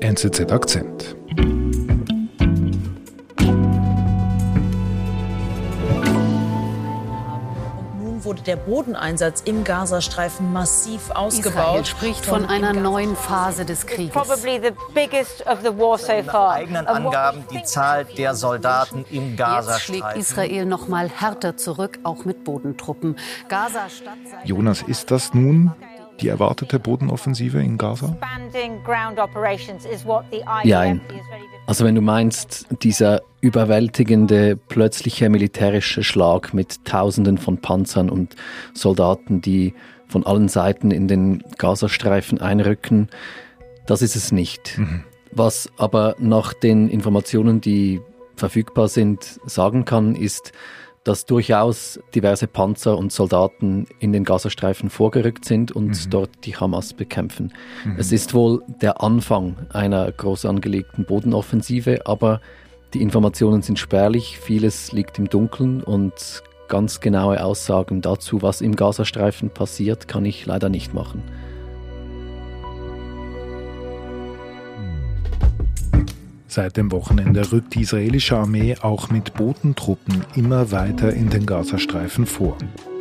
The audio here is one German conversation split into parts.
NZZ Akzent. wurde der Bodeneinsatz im Gazastreifen massiv ausgebaut. Israel spricht von einer neuen Phase des Krieges. Nach eigenen Angaben die Zahl der Soldaten im Gazastreifen. Jetzt schlägt Israel noch mal härter zurück, auch mit Bodentruppen. Gaza Jonas, ist das nun die erwartete Bodenoffensive in Gaza? Nein. Also wenn du meinst, dieser überwältigende plötzliche militärische Schlag mit Tausenden von Panzern und Soldaten, die von allen Seiten in den Gazastreifen einrücken, das ist es nicht. Mhm. Was aber nach den Informationen, die verfügbar sind, sagen kann, ist, dass durchaus diverse Panzer und Soldaten in den Gazastreifen vorgerückt sind und mhm. dort die Hamas bekämpfen. Mhm. Es ist wohl der Anfang einer groß angelegten Bodenoffensive, aber die Informationen sind spärlich, vieles liegt im Dunkeln und ganz genaue Aussagen dazu, was im Gazastreifen passiert, kann ich leider nicht machen. Seit dem Wochenende rückt die israelische Armee auch mit Bodentruppen immer weiter in den Gazastreifen vor.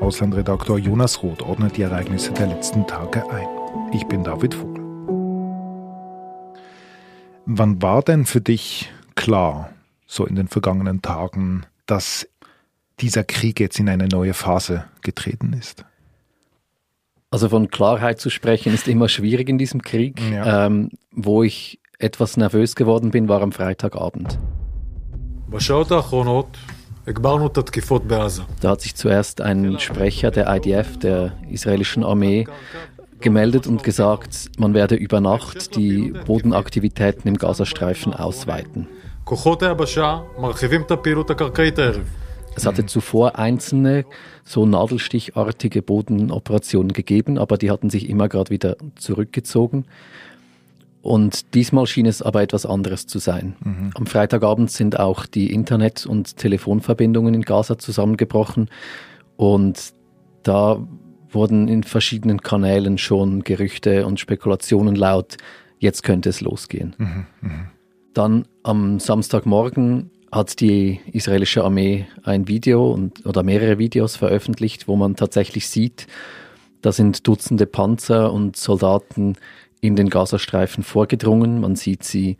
Auslandredaktor Jonas Roth ordnet die Ereignisse der letzten Tage ein. Ich bin David Vogel. Wann war denn für dich klar, so in den vergangenen Tagen, dass dieser Krieg jetzt in eine neue Phase getreten ist? Also von Klarheit zu sprechen ist immer schwierig in diesem Krieg. Ja. Ähm, wo ich etwas nervös geworden bin, war am Freitagabend. Da hat sich zuerst ein Sprecher der IDF, der israelischen Armee, gemeldet und gesagt, man werde über Nacht die Bodenaktivitäten im Gazastreifen ausweiten. Es hatte zuvor einzelne so nadelstichartige Bodenoperationen gegeben, aber die hatten sich immer gerade wieder zurückgezogen. Und diesmal schien es aber etwas anderes zu sein. Mhm. Am Freitagabend sind auch die Internet- und Telefonverbindungen in Gaza zusammengebrochen und da wurden in verschiedenen Kanälen schon Gerüchte und Spekulationen laut, jetzt könnte es losgehen. Mhm. Mhm. Dann am Samstagmorgen hat die israelische Armee ein Video und, oder mehrere Videos veröffentlicht, wo man tatsächlich sieht, da sind Dutzende Panzer und Soldaten in den Gazastreifen vorgedrungen. Man sieht sie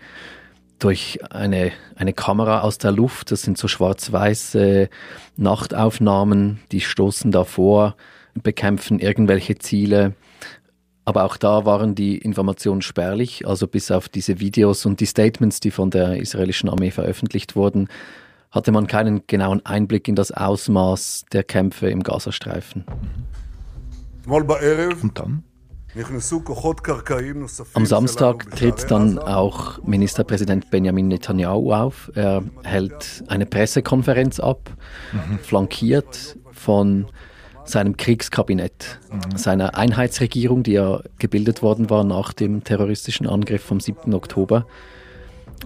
durch eine, eine Kamera aus der Luft. Das sind so schwarz-weiße Nachtaufnahmen, die stoßen davor, bekämpfen irgendwelche Ziele. Aber auch da waren die Informationen spärlich, also bis auf diese Videos und die Statements, die von der israelischen Armee veröffentlicht wurden, hatte man keinen genauen Einblick in das Ausmaß der Kämpfe im Gazastreifen. Und dann? Am Samstag tritt dann auch Ministerpräsident Benjamin Netanyahu auf. Er hält eine Pressekonferenz ab, mhm. flankiert von seinem Kriegskabinett, mhm. seiner Einheitsregierung, die ja gebildet worden war nach dem terroristischen Angriff vom 7. Oktober.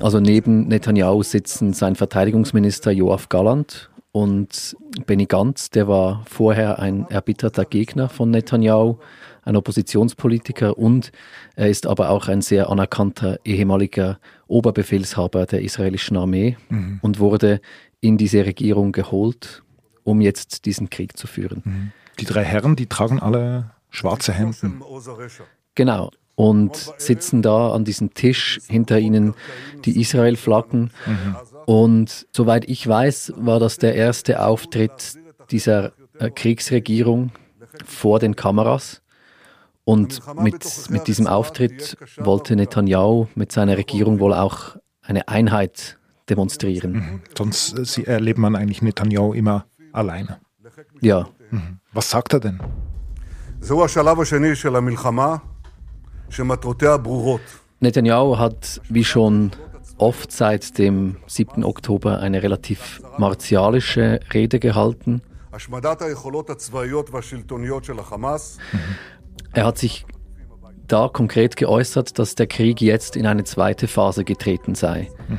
Also neben Netanyahu sitzen sein Verteidigungsminister Joachim Galland und Benny Gantz, der war vorher ein erbitterter Gegner von Netanyahu ein Oppositionspolitiker und er ist aber auch ein sehr anerkannter ehemaliger Oberbefehlshaber der israelischen Armee mhm. und wurde in diese Regierung geholt, um jetzt diesen Krieg zu führen. Mhm. Die drei Herren, die tragen alle schwarze Hemden. Genau. Und sitzen da an diesem Tisch, hinter ihnen die Israel-Flaggen. Mhm. Und soweit ich weiß, war das der erste Auftritt dieser äh, Kriegsregierung vor den Kameras. Und mit, mit diesem Auftritt wollte Netanyahu mit seiner Regierung wohl auch eine Einheit demonstrieren. Mhm. Sonst äh, Sie erlebt man eigentlich Netanyahu immer alleine. Ja. Mhm. Was sagt er denn? Netanyahu hat, wie schon oft seit dem 7. Oktober, eine relativ martialische Rede gehalten. Mhm. Er hat sich da konkret geäußert, dass der Krieg jetzt in eine zweite Phase getreten sei. Mhm.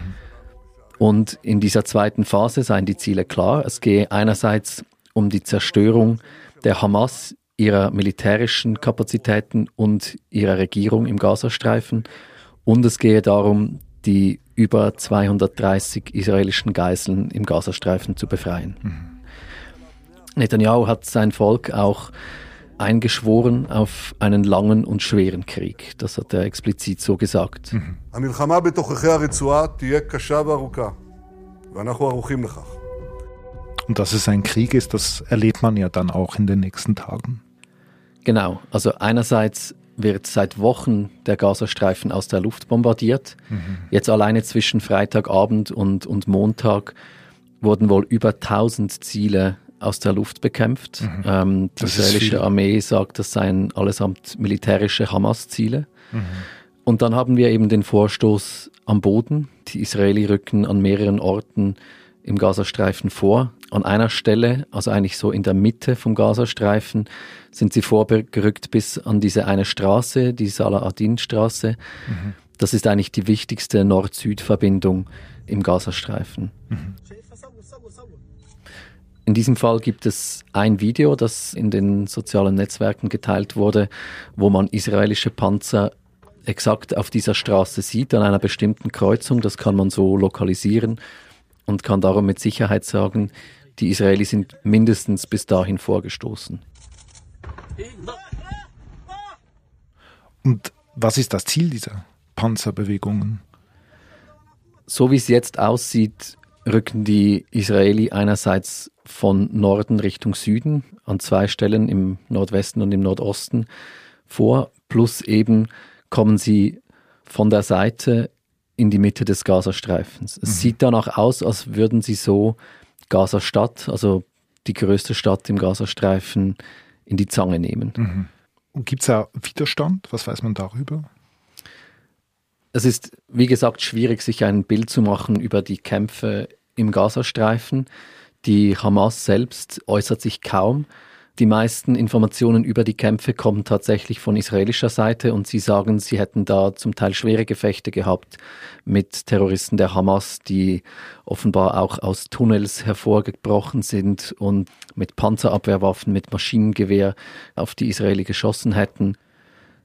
Und in dieser zweiten Phase seien die Ziele klar. Es gehe einerseits um die Zerstörung der Hamas, ihrer militärischen Kapazitäten und ihrer Regierung im Gazastreifen Und es gehe darum, die über 230 israelischen Geiseln im Gazastreifen zu befreien. Mhm. Netanyahu hat sein Volk auch eingeschworen auf einen langen und schweren Krieg. Das hat er explizit so gesagt. Mhm. Und dass es ein Krieg ist, das erlebt man ja dann auch in den nächsten Tagen. Genau, also einerseits wird seit Wochen der Gazastreifen aus der Luft bombardiert. Mhm. Jetzt alleine zwischen Freitagabend und, und Montag wurden wohl über 1000 Ziele aus der Luft bekämpft. Mhm. Ähm, die israelische Armee sagt, das seien allesamt militärische Hamas-Ziele. Mhm. Und dann haben wir eben den Vorstoß am Boden. Die Israeli rücken an mehreren Orten im Gazastreifen vor. An einer Stelle, also eigentlich so in der Mitte vom Gazastreifen, sind sie vorgerückt bis an diese eine Straße, die Salah Adin-Straße. Mhm. Das ist eigentlich die wichtigste Nord-Süd-Verbindung im Gazastreifen. Mhm. In diesem Fall gibt es ein Video, das in den sozialen Netzwerken geteilt wurde, wo man israelische Panzer exakt auf dieser Straße sieht, an einer bestimmten Kreuzung. Das kann man so lokalisieren und kann darum mit Sicherheit sagen, die Israelis sind mindestens bis dahin vorgestoßen. Und was ist das Ziel dieser Panzerbewegungen? So wie es jetzt aussieht, rücken die Israeli einerseits von Norden Richtung Süden an zwei Stellen im Nordwesten und im Nordosten vor, plus eben kommen sie von der Seite in die Mitte des Gazastreifens. Es mhm. sieht danach aus, als würden sie so Gaza-Stadt, also die größte Stadt im Gazastreifen, in die Zange nehmen. Mhm. Gibt es da Widerstand? Was weiß man darüber? Es ist, wie gesagt, schwierig, sich ein Bild zu machen über die Kämpfe im Gazastreifen. Die Hamas selbst äußert sich kaum. Die meisten Informationen über die Kämpfe kommen tatsächlich von israelischer Seite und sie sagen, sie hätten da zum Teil schwere Gefechte gehabt mit Terroristen der Hamas, die offenbar auch aus Tunnels hervorgebrochen sind und mit Panzerabwehrwaffen, mit Maschinengewehr auf die Israeli geschossen hätten.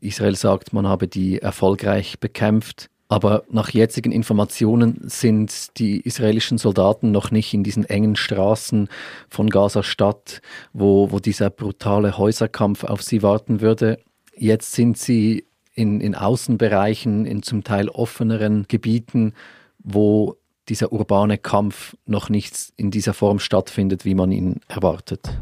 Israel sagt, man habe die erfolgreich bekämpft. Aber nach jetzigen Informationen sind die israelischen Soldaten noch nicht in diesen engen Straßen von Gaza-Stadt, wo, wo dieser brutale Häuserkampf auf sie warten würde. Jetzt sind sie in, in Außenbereichen, in zum Teil offeneren Gebieten, wo dieser urbane Kampf noch nicht in dieser Form stattfindet, wie man ihn erwartet.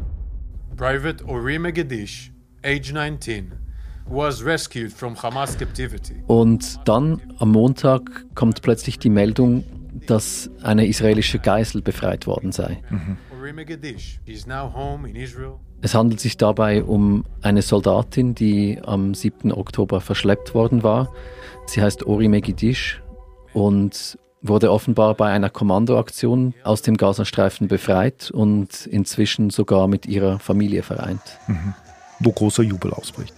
Private Orime Gedish, age 19, was rescued from Hamas captivity. Und dann am Montag kommt plötzlich die Meldung, dass eine israelische Geisel befreit worden sei. Mhm. Es handelt sich dabei um eine Soldatin, die am 7. Oktober verschleppt worden war. Sie heißt Ori Megidish und wurde offenbar bei einer Kommandoaktion aus dem Gazastreifen befreit und inzwischen sogar mit ihrer Familie vereint. Mhm. Wo großer Jubel ausbricht.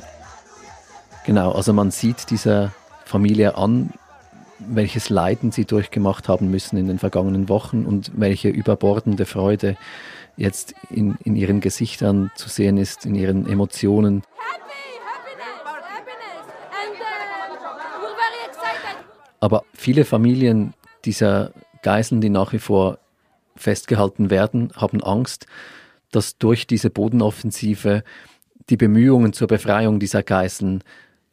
Genau, also man sieht dieser Familie an, welches Leiden sie durchgemacht haben müssen in den vergangenen Wochen und welche überbordende Freude jetzt in, in ihren Gesichtern zu sehen ist, in ihren Emotionen. Aber viele Familien dieser Geiseln, die nach wie vor festgehalten werden, haben Angst, dass durch diese Bodenoffensive die Bemühungen zur Befreiung dieser Geiseln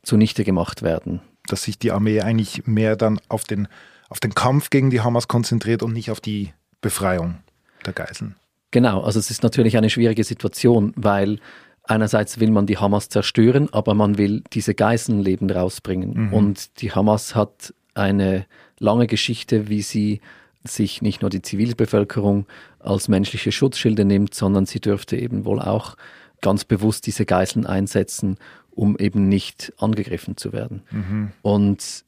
zunichte gemacht werden. Dass sich die Armee eigentlich mehr dann auf den, auf den Kampf gegen die Hamas konzentriert und nicht auf die Befreiung der Geiseln. Genau, also es ist natürlich eine schwierige Situation, weil einerseits will man die Hamas zerstören, aber man will diese Geiselnleben rausbringen. Mhm. Und die Hamas hat eine lange Geschichte, wie sie sich nicht nur die Zivilbevölkerung als menschliche Schutzschilde nimmt, sondern sie dürfte eben wohl auch ganz bewusst diese Geiseln einsetzen, um eben nicht angegriffen zu werden. Mhm. Und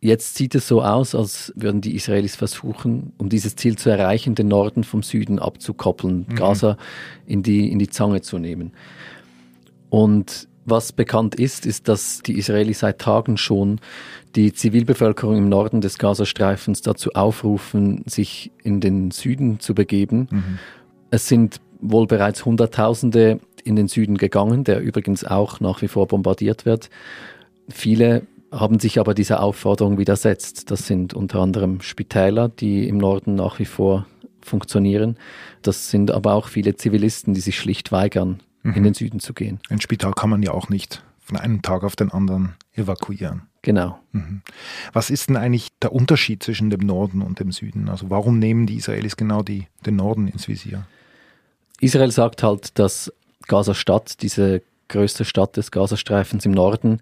jetzt sieht es so aus, als würden die Israelis versuchen, um dieses Ziel zu erreichen, den Norden vom Süden abzukoppeln, mhm. Gaza in die, in die Zange zu nehmen. Und was bekannt ist, ist, dass die Israelis seit Tagen schon die Zivilbevölkerung im Norden des Gazastreifens dazu aufrufen, sich in den Süden zu begeben. Mhm. Es sind wohl bereits Hunderttausende in den Süden gegangen, der übrigens auch nach wie vor bombardiert wird. Viele haben sich aber dieser Aufforderung widersetzt. Das sind unter anderem Spitäler, die im Norden nach wie vor funktionieren. Das sind aber auch viele Zivilisten, die sich schlicht weigern, mhm. in den Süden zu gehen. Ein Spital kann man ja auch nicht von einem Tag auf den anderen evakuieren. Genau. Mhm. Was ist denn eigentlich der Unterschied zwischen dem Norden und dem Süden? Also warum nehmen die Israelis genau die, den Norden ins Visier? Israel sagt halt, dass Gaza-Stadt, diese größte Stadt des Gazastreifens im Norden,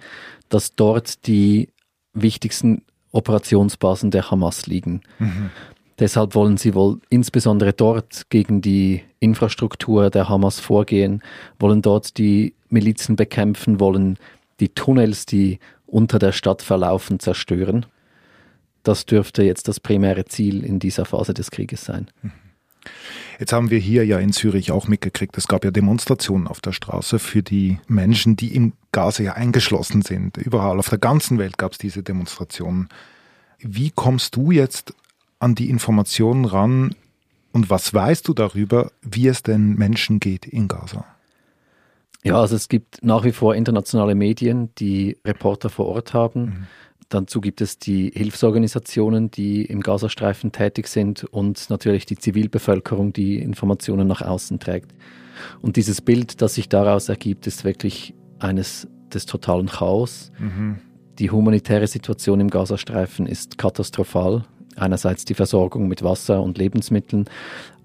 dass dort die wichtigsten Operationsbasen der Hamas liegen. Mhm. Deshalb wollen sie wohl insbesondere dort gegen die Infrastruktur der Hamas vorgehen, wollen dort die Milizen bekämpfen, wollen die Tunnels, die unter der Stadt verlaufen, zerstören. Das dürfte jetzt das primäre Ziel in dieser Phase des Krieges sein. Mhm. Jetzt haben wir hier ja in Zürich auch mitgekriegt, es gab ja Demonstrationen auf der Straße für die Menschen, die im Gaza ja eingeschlossen sind. Überall auf der ganzen Welt gab es diese Demonstrationen. Wie kommst du jetzt an die Informationen ran und was weißt du darüber, wie es den Menschen geht in Gaza? Ja, also es gibt nach wie vor internationale Medien, die Reporter vor Ort haben. Mhm. Dazu gibt es die Hilfsorganisationen, die im Gazastreifen tätig sind und natürlich die Zivilbevölkerung, die Informationen nach außen trägt. Und dieses Bild, das sich daraus ergibt, ist wirklich eines des totalen Chaos. Mhm. Die humanitäre Situation im Gazastreifen ist katastrophal. Einerseits die Versorgung mit Wasser und Lebensmitteln,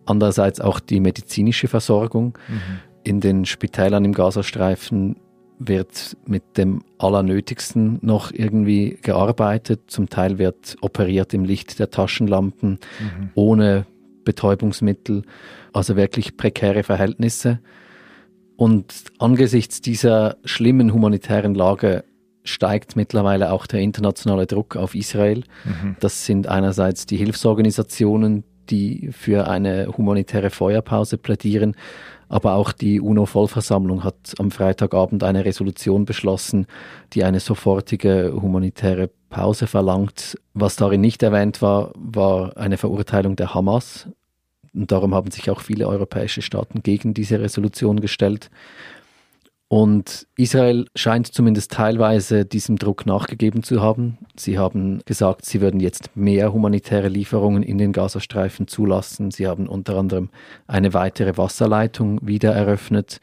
andererseits auch die medizinische Versorgung. Mhm. In den Spitälern im Gazastreifen wird mit dem Allernötigsten noch irgendwie gearbeitet. Zum Teil wird operiert im Licht der Taschenlampen, mhm. ohne Betäubungsmittel, also wirklich prekäre Verhältnisse. Und angesichts dieser schlimmen humanitären Lage steigt mittlerweile auch der internationale Druck auf Israel. Mhm. Das sind einerseits die Hilfsorganisationen, die für eine humanitäre Feuerpause plädieren, aber auch die UNO-Vollversammlung hat am Freitagabend eine Resolution beschlossen, die eine sofortige humanitäre Pause verlangt. Was darin nicht erwähnt war, war eine Verurteilung der Hamas. Und darum haben sich auch viele europäische Staaten gegen diese Resolution gestellt. Und Israel scheint zumindest teilweise diesem Druck nachgegeben zu haben. Sie haben gesagt, sie würden jetzt mehr humanitäre Lieferungen in den Gazastreifen zulassen. Sie haben unter anderem eine weitere Wasserleitung wieder eröffnet.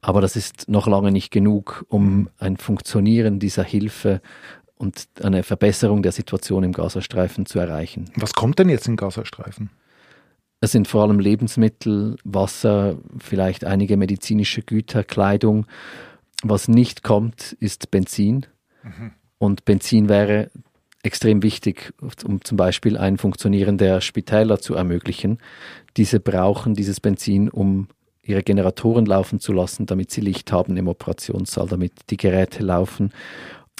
Aber das ist noch lange nicht genug, um ein Funktionieren dieser Hilfe und eine Verbesserung der Situation im Gazastreifen zu erreichen. Was kommt denn jetzt im Gazastreifen? Es sind vor allem Lebensmittel, Wasser, vielleicht einige medizinische Güter, Kleidung. Was nicht kommt, ist Benzin. Mhm. Und Benzin wäre extrem wichtig, um zum Beispiel ein Funktionieren der Spitäler zu ermöglichen. Diese brauchen dieses Benzin, um ihre Generatoren laufen zu lassen, damit sie Licht haben im Operationssaal, damit die Geräte laufen.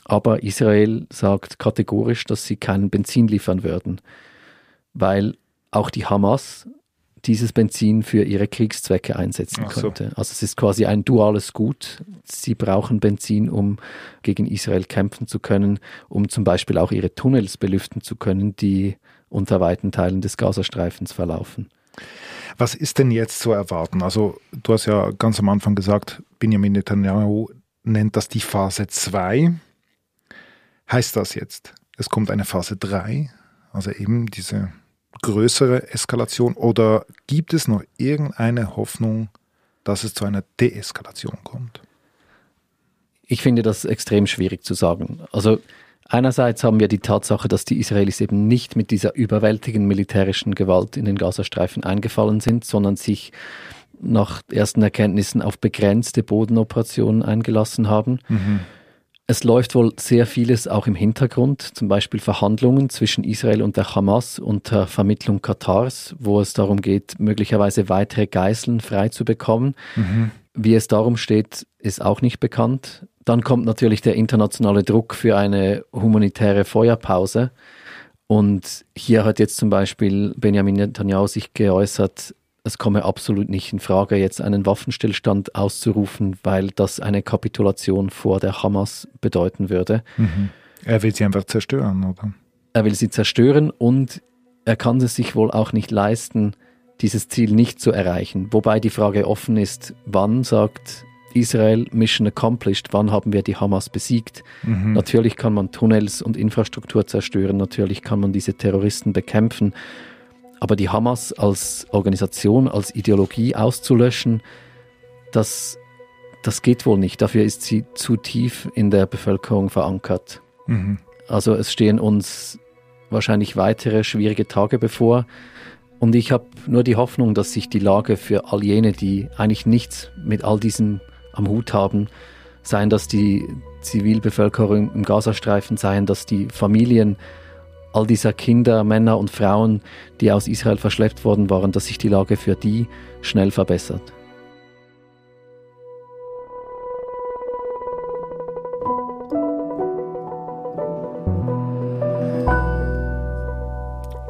Aber Israel sagt kategorisch, dass sie kein Benzin liefern würden, weil auch die Hamas dieses Benzin für ihre Kriegszwecke einsetzen so. könnte. Also es ist quasi ein duales Gut. Sie brauchen Benzin, um gegen Israel kämpfen zu können, um zum Beispiel auch ihre Tunnels belüften zu können, die unter weiten Teilen des Gazastreifens verlaufen. Was ist denn jetzt zu erwarten? Also du hast ja ganz am Anfang gesagt, Benjamin Netanyahu nennt das die Phase 2. Heißt das jetzt, es kommt eine Phase 3? Also eben diese größere Eskalation oder gibt es noch irgendeine Hoffnung, dass es zu einer Deeskalation kommt? Ich finde das extrem schwierig zu sagen. Also einerseits haben wir die Tatsache, dass die Israelis eben nicht mit dieser überwältigenden militärischen Gewalt in den Gazastreifen eingefallen sind, sondern sich nach ersten Erkenntnissen auf begrenzte Bodenoperationen eingelassen haben. Mhm. Es läuft wohl sehr vieles auch im Hintergrund, zum Beispiel Verhandlungen zwischen Israel und der Hamas unter Vermittlung Katars, wo es darum geht, möglicherweise weitere Geiseln frei zu bekommen. Mhm. Wie es darum steht, ist auch nicht bekannt. Dann kommt natürlich der internationale Druck für eine humanitäre Feuerpause. Und hier hat jetzt zum Beispiel Benjamin Netanyahu sich geäußert, es komme absolut nicht in Frage, jetzt einen Waffenstillstand auszurufen, weil das eine Kapitulation vor der Hamas bedeuten würde. Mhm. Er will sie einfach zerstören, oder? Er will sie zerstören und er kann es sich wohl auch nicht leisten, dieses Ziel nicht zu erreichen. Wobei die Frage offen ist, wann sagt Israel Mission accomplished, wann haben wir die Hamas besiegt. Mhm. Natürlich kann man Tunnels und Infrastruktur zerstören, natürlich kann man diese Terroristen bekämpfen, aber die Hamas als Organisation, als Ideologie auszulöschen, das, das geht wohl nicht. Dafür ist sie zu tief in der Bevölkerung verankert. Mhm. Also es stehen uns wahrscheinlich weitere schwierige Tage bevor. Und ich habe nur die Hoffnung, dass sich die Lage für all jene, die eigentlich nichts mit all diesem am Hut haben, seien das die Zivilbevölkerung im Gazastreifen, seien das die Familien all dieser Kinder, Männer und Frauen, die aus Israel verschleppt worden waren, dass sich die Lage für die schnell verbessert.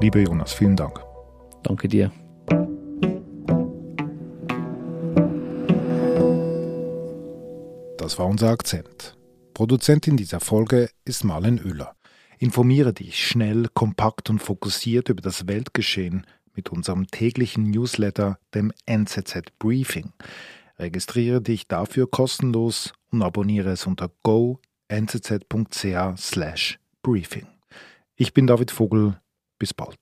Lieber Jonas, vielen Dank. Danke dir. Das war unser Akzent. Produzentin dieser Folge ist Marlen Oehler. Informiere dich schnell, kompakt und fokussiert über das Weltgeschehen mit unserem täglichen Newsletter, dem NZZ Briefing. Registriere dich dafür kostenlos und abonniere es unter go.nzz.ch/briefing. Ich bin David Vogel. Bis bald.